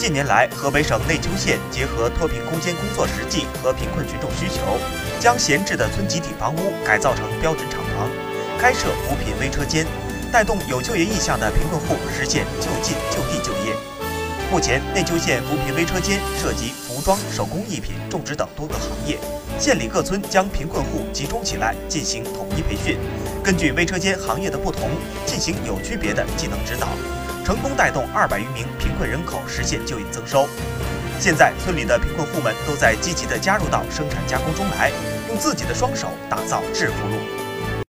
近年来，河北省内丘县结合脱贫攻坚工作实际和贫困群众需求，将闲置的村集体房屋改造成标准厂房，开设扶贫微车间，带动有就业意向的贫困户实现就近就地就业。目前，内丘县扶贫微车间涉及服装、手工艺品、种植等多个行业，县里各村将贫困户集中起来进行统一培训，根据微车间行业的不同进行有区别的技能指导。成功带动二百余名贫困人口实现就业增收。现在，村里的贫困户们都在积极地加入到生产加工中来，用自己的双手打造致富路。